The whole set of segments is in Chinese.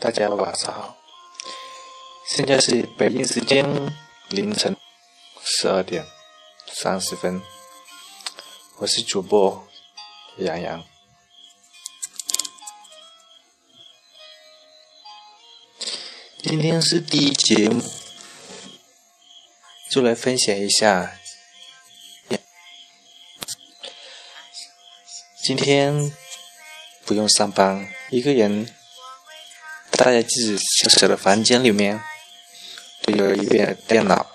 大家晚上好，现在是北京时间凌晨十二点三十分，我是主播杨洋。今天是第一节目，就来分享一下。今天不用上班，一个人。大家自己小小的房间里面，都有一遍电脑，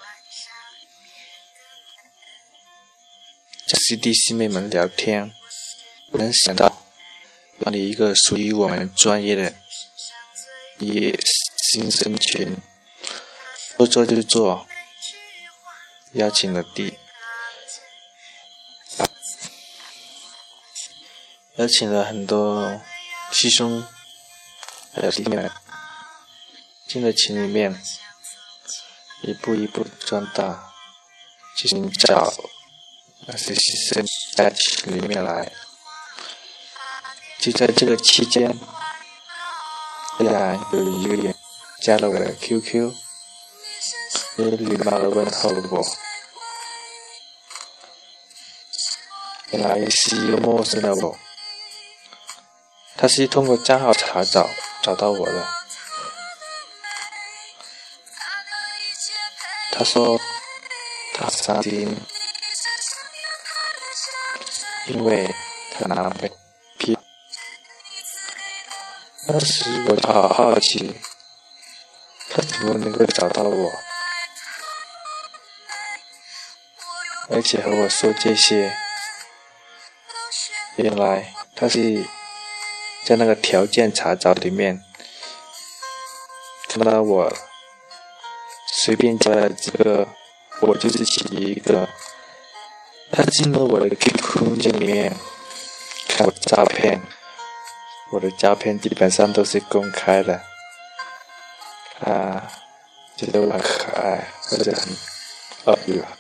师弟师妹们聊天，能想到有了一个属于我们专业的一新生群，说做就做，邀请了弟，邀请了很多师兄。还有弟妹进了群里面，一步一步壮大，寻找那些新生在群里面来。就在这个期间，突然有一个人加了我的 QQ，也礼貌的问候了我，原来是一个陌生的我，他是通过账号查找。找到我了，他说他伤心，因为他男朋友劈。当时我就好好奇，他怎么能够找到我，而且和我说这些？原来他是。在那个条件查找里面，看到我随便加了几个，我就是其一个。他进了我的 QQ 空间里面看我照片，我的照片基本上都是公开的。啊觉得我很可爱或者很恶意吧。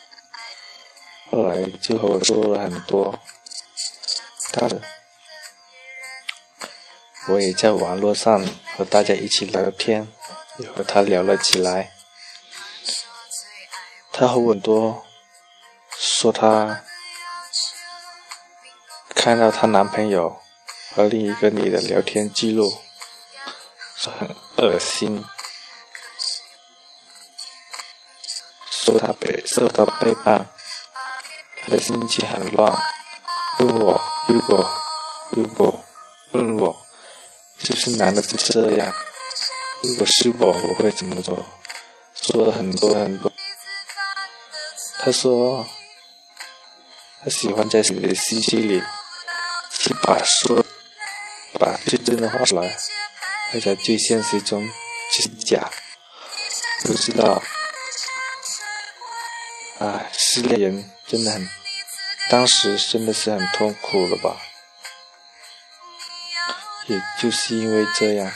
后来就和我说了很多，他的。我也在网络上和大家一起聊天，也和他聊了起来。他和我多说他看到她男朋友和另一个女的聊天记录，说很恶心，说他被受到背叛，他的心情很乱，问我如果如果问我。就是男的是这样，如果是我，我会怎么做？说了很多很多。他说，他喜欢在自己的信息里去把说，把最真的话出来，而在最现实中是假。不知道，唉，失恋人真的很，当时真的是很痛苦了吧。也就是因为这样，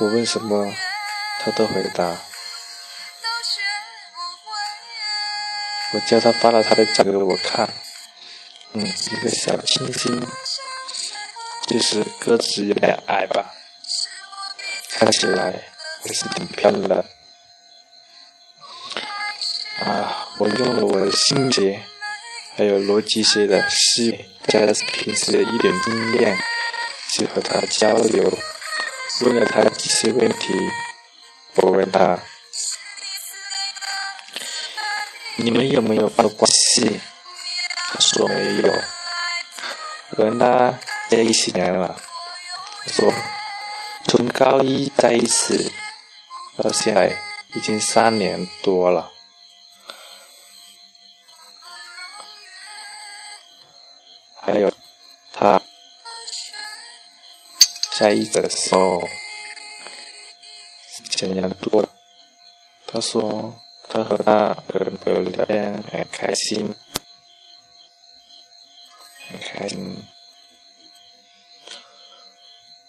我问什么，他都回答。我叫他发了他的照给我看，嗯，一个小清新，就是个子有点矮吧，看起来还是挺漂亮的。啊，我用了我的心结。还有逻辑学的思维，加上平时的一点经验，去和他交流。问了他几些问题，我问他：“你们有没有发过系？”他说没有。我跟他在一起年了，他说从高一在一起到现在已经三年多了。还有，他在一起的时候，他说他和他的朋友聊天很开心，很开心。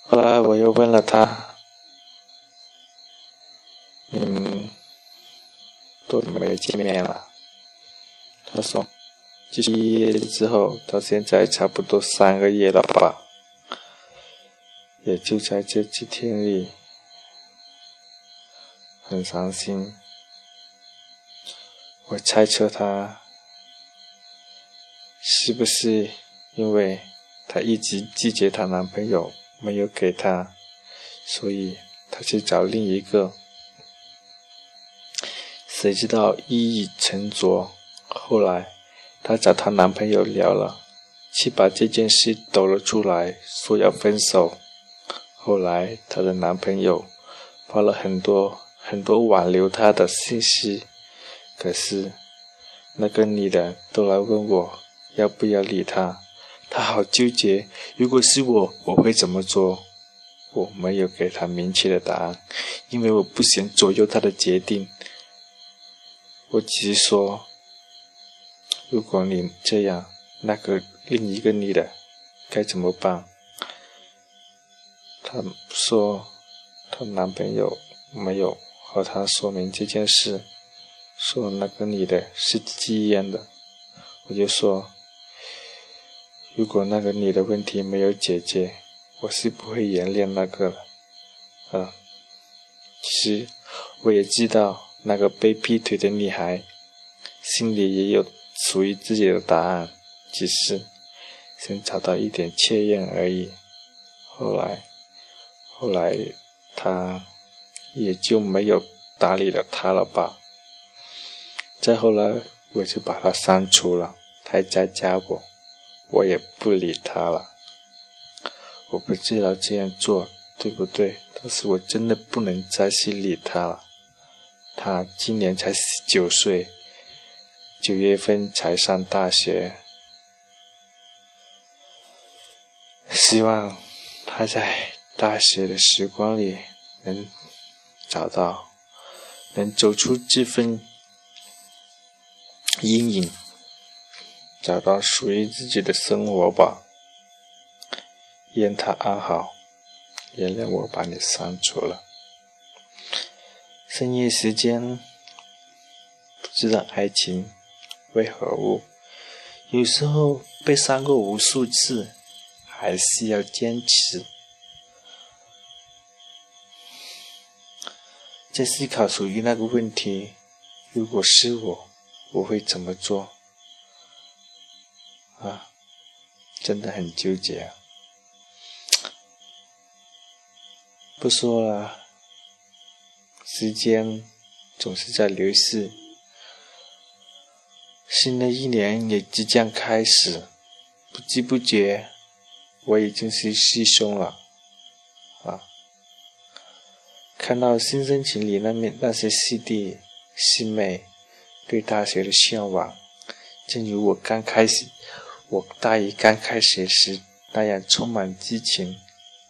后来我又问了他，嗯，多久没见面了？他说。毕业之后到现在差不多三个月了吧，也就在这几天里，很伤心。我猜测她是不是因为她一直拒绝她男朋友，没有给她，所以她去找另一个。谁知道一语成拙，后来她找她男朋友聊了，去把这件事抖了出来，说要分手。后来她的男朋友发了很多很多挽留她的信息，可是那个女的都来问我要不要理她，她好纠结。如果是我，我会怎么做？我没有给她明确的答案，因为我不想左右她的决定。我只是说，如果你这样，那个另一个女的该怎么办？她说，她男朋友没有和她说明这件事，说那个女的是自愿的。我就说，如果那个女的问题没有解决，我是不会原谅那个的。嗯，其实我也知道。那个被劈腿的女孩心里也有属于自己的答案，只是先找到一点确认而已。后来，后来他也就没有搭理了他了吧。再后来，我就把他删除了，他再加我，我也不理他了。我不知道这样做对不对，但是我真的不能再去理他了。他今年才十九岁，九月份才上大学。希望他在大学的时光里能找到，能走出这份阴影，找到属于自己的生活吧。愿他安好，原谅我把你删除了。深夜时间，不知道爱情为何物。有时候被伤过无数次，还是要坚持。在思考属于那个问题：如果是我，我会怎么做？啊，真的很纠结啊！不说了。时间总是在流逝，新的一年也即将开始，不知不觉，我已经是师兄了，啊！看到新生群里那面那些师弟师妹对大学的向往，正如我刚开始，我大一刚开学时那样充满激情，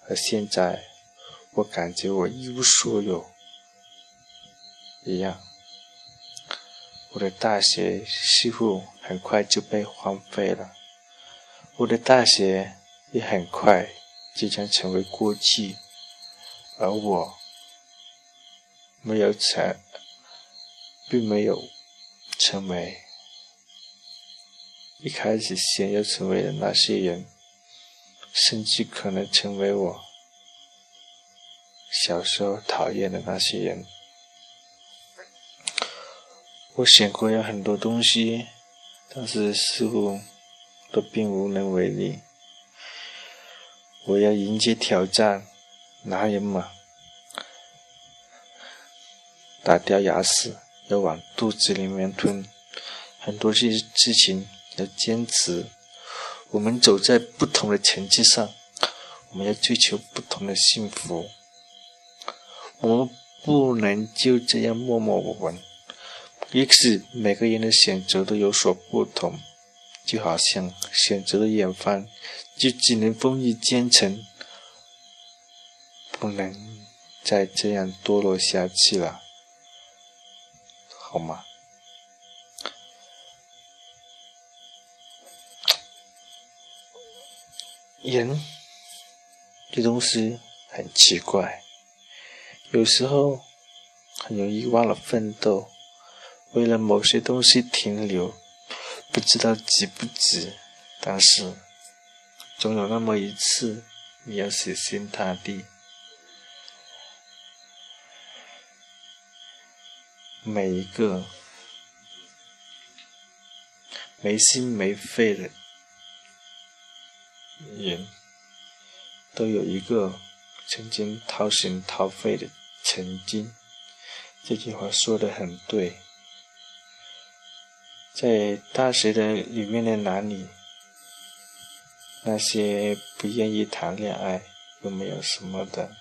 而现在，我感觉我一无所有。一样，我的大学似乎很快就被荒废了，我的大学也很快即将成为过去，而我没有成，并没有成为一开始想要成为的那些人，甚至可能成为我小时候讨厌的那些人。我想过要很多东西，但是似乎都并无能为力。我要迎接挑战，拿人嘛，打掉牙齿要往肚子里面吞，很多事事情要坚持。我们走在不同的层次上，我们要追求不同的幸福。我们不能就这样默默无闻。因此，每个人的选择都有所不同，就好像选择了远方，就只能风雨兼程，不能再这样堕落下去了，好吗？人这东西很奇怪，有时候很容易忘了奋斗。为了某些东西停留，不知道值不值，但是总有那么一次，你要死心塌地，每一个没心没肺的人，都有一个曾经掏心掏肺的曾经。这句话说的很对，在大学的里面的男女。那些不愿意谈恋爱又没有什么的，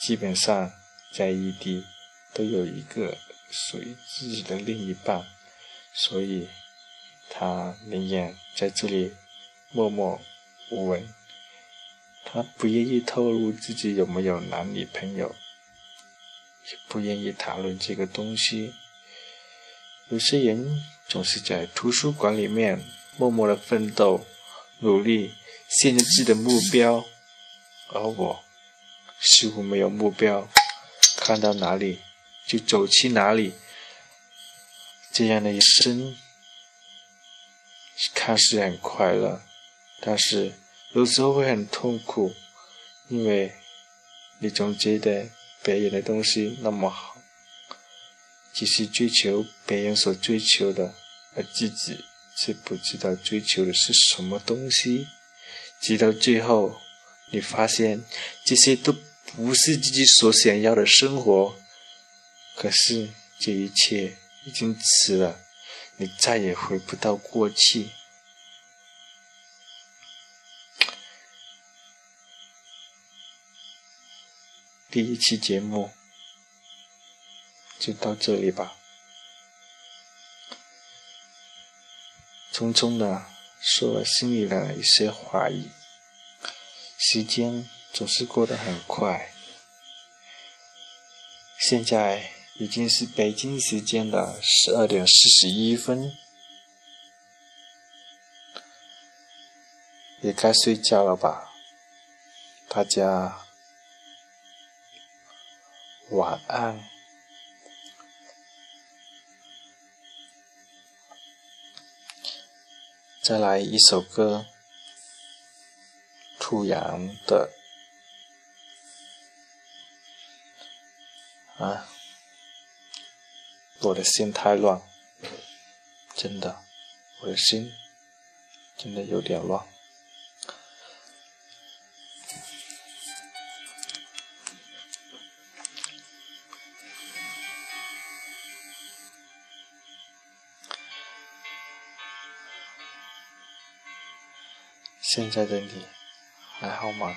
基本上在异地都有一个属于自己的另一半，所以他宁愿在这里默默无闻，他不愿意透露自己有没有男女朋友，也不愿意谈论这个东西。有些人总是在图书馆里面默默的奋斗、努力。限制自己的目标，而我似乎没有目标，看到哪里就走去哪里。这样的一生看似很快乐，但是有时候会很痛苦，因为你总觉得别人的东西那么好，只是追求别人所追求的，而自己却不知道追求的是什么东西。直到最后，你发现这些都不是自己所想要的生活。可是这一切已经迟了，你再也回不到过去。第一期节目就到这里吧，匆匆的。说了心里的一些话语，时间总是过得很快。现在已经是北京时间的十二点四十一分，也该睡觉了吧？大家晚安。再来一首歌，兔羊的啊，我的心太乱，真的，我的心真的有点乱。现在的你还好吗？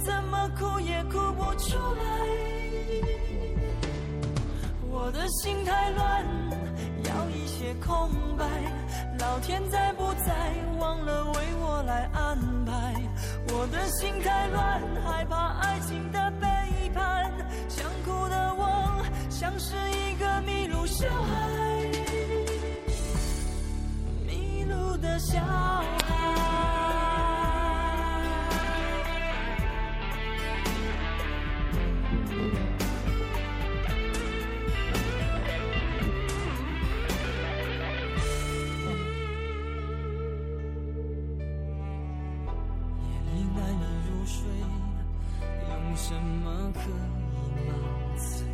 怎么哭也哭不出来。我的心太乱，要一些空白。老天在不在，忘了为我来安排。我的心太乱，害怕爱情的背叛。想哭的我，像是一个迷路小孩，迷路的小孩。睡用什么可以麻醉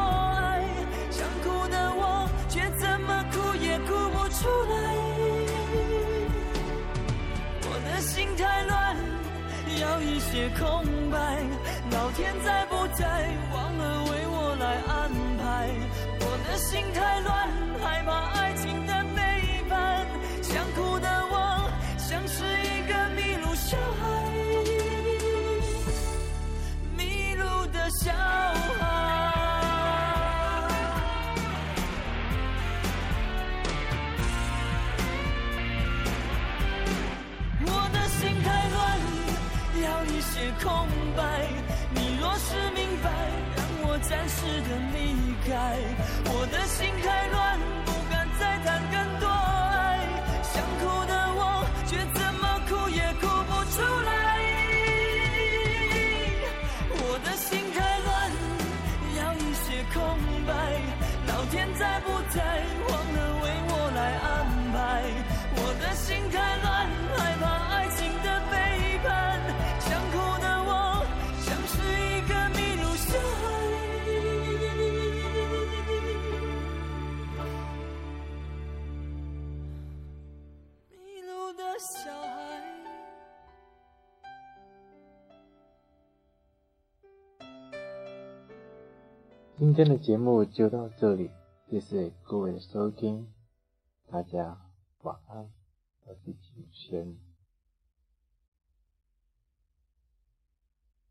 想哭的我，却怎么哭也哭不出来。我的心太乱。要一些空白，老天在不在，忘了为我来安排。我的心太乱，害怕爱情空白，你若是明白，让我暂时的离开。我的心太乱，今天的节目就到这里，谢谢各位的收听，大家晚安，我是景轩。